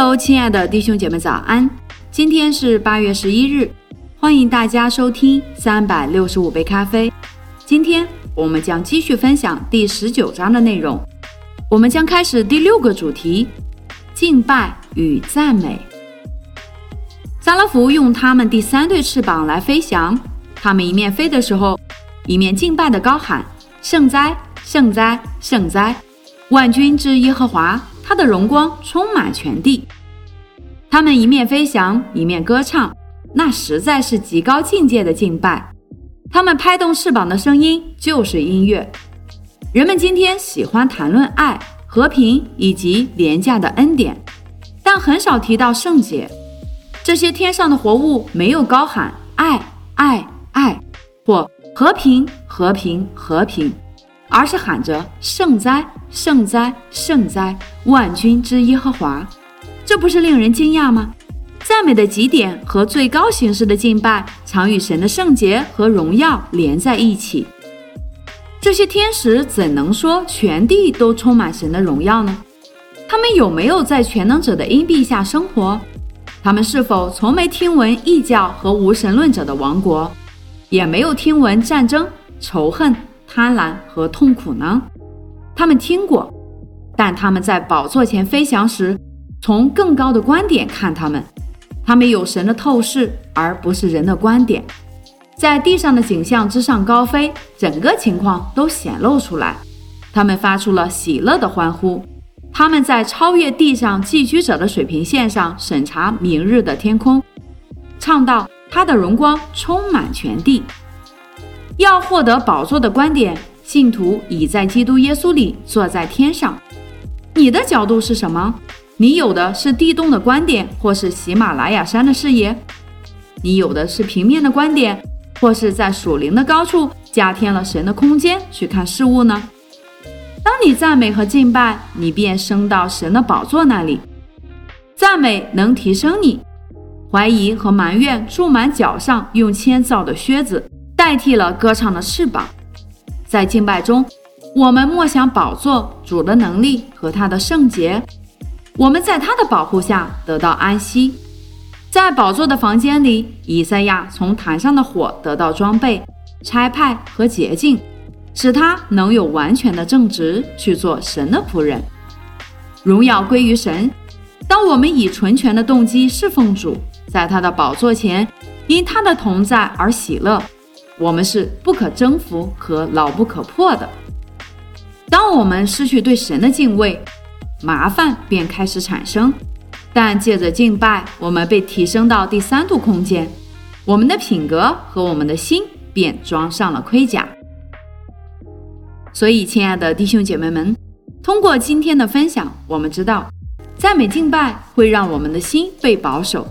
Hello，亲爱的弟兄姐妹，早安！今天是八月十一日，欢迎大家收听三百六十五杯咖啡。今天我们将继续分享第十九章的内容，我们将开始第六个主题：敬拜与赞美。撒拉弗用他们第三对翅膀来飞翔，他们一面飞的时候，一面敬拜的高喊：“圣哉，圣哉，圣哉！万军之耶和华。”他的荣光充满全地，他们一面飞翔，一面歌唱，那实在是极高境界的敬拜。他们拍动翅膀的声音就是音乐。人们今天喜欢谈论爱、和平以及廉价的恩典，但很少提到圣洁。这些天上的活物没有高喊爱、爱、爱，或和平、和平、和平。而是喊着圣哉，圣哉，圣哉，万军之耶和华，这不是令人惊讶吗？赞美的极点和最高形式的敬拜，常与神的圣洁和荣耀连在一起。这些天使怎能说全地都充满神的荣耀呢？他们有没有在全能者的荫蔽下生活？他们是否从没听闻异教和无神论者的王国，也没有听闻战争、仇恨？贪婪和痛苦呢？他们听过，但他们在宝座前飞翔时，从更高的观点看他们，他们有神的透视，而不是人的观点。在地上的景象之上高飞，整个情况都显露出来。他们发出了喜乐的欢呼。他们在超越地上寄居者的水平线上审查明日的天空，唱道：“他的荣光充满全地。”要获得宝座的观点，信徒已在基督耶稣里坐在天上。你的角度是什么？你有的是地洞的观点，或是喜马拉雅山的视野？你有的是平面的观点，或是在属灵的高处加添了神的空间去看事物呢？当你赞美和敬拜，你便升到神的宝座那里。赞美能提升你，怀疑和埋怨注满脚上，用铅造的靴子。代替了歌唱的翅膀，在敬拜中，我们默想宝座主的能力和他的圣洁。我们在他的保护下得到安息。在宝座的房间里，以赛亚从坛上的火得到装备、差派和洁净，使他能有完全的正直去做神的仆人。荣耀归于神。当我们以纯全的动机侍奉主，在他的宝座前，因他的同在而喜乐。我们是不可征服和牢不可破的。当我们失去对神的敬畏，麻烦便开始产生。但借着敬拜，我们被提升到第三度空间，我们的品格和我们的心便装上了盔甲。所以，亲爱的弟兄姐妹们，通过今天的分享，我们知道，赞美敬拜会让我们的心被保守，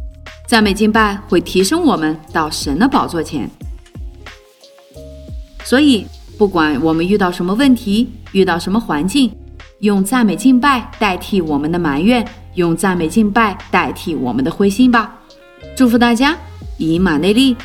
赞美敬拜会提升我们到神的宝座前。所以，不管我们遇到什么问题，遇到什么环境，用赞美敬拜代替我们的埋怨，用赞美敬拜代替我们的灰心吧。祝福大家，以马内利。